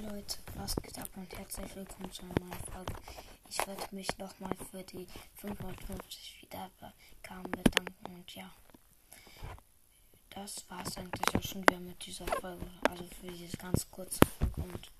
Leute, was geht ab und herzlich willkommen zu einer neuen Folge. Ich würde mich nochmal für die 550 Wiedergaben bedanken und ja, das war es eigentlich auch schon wieder mit dieser Folge. Also für dieses ganz kurze Folge und.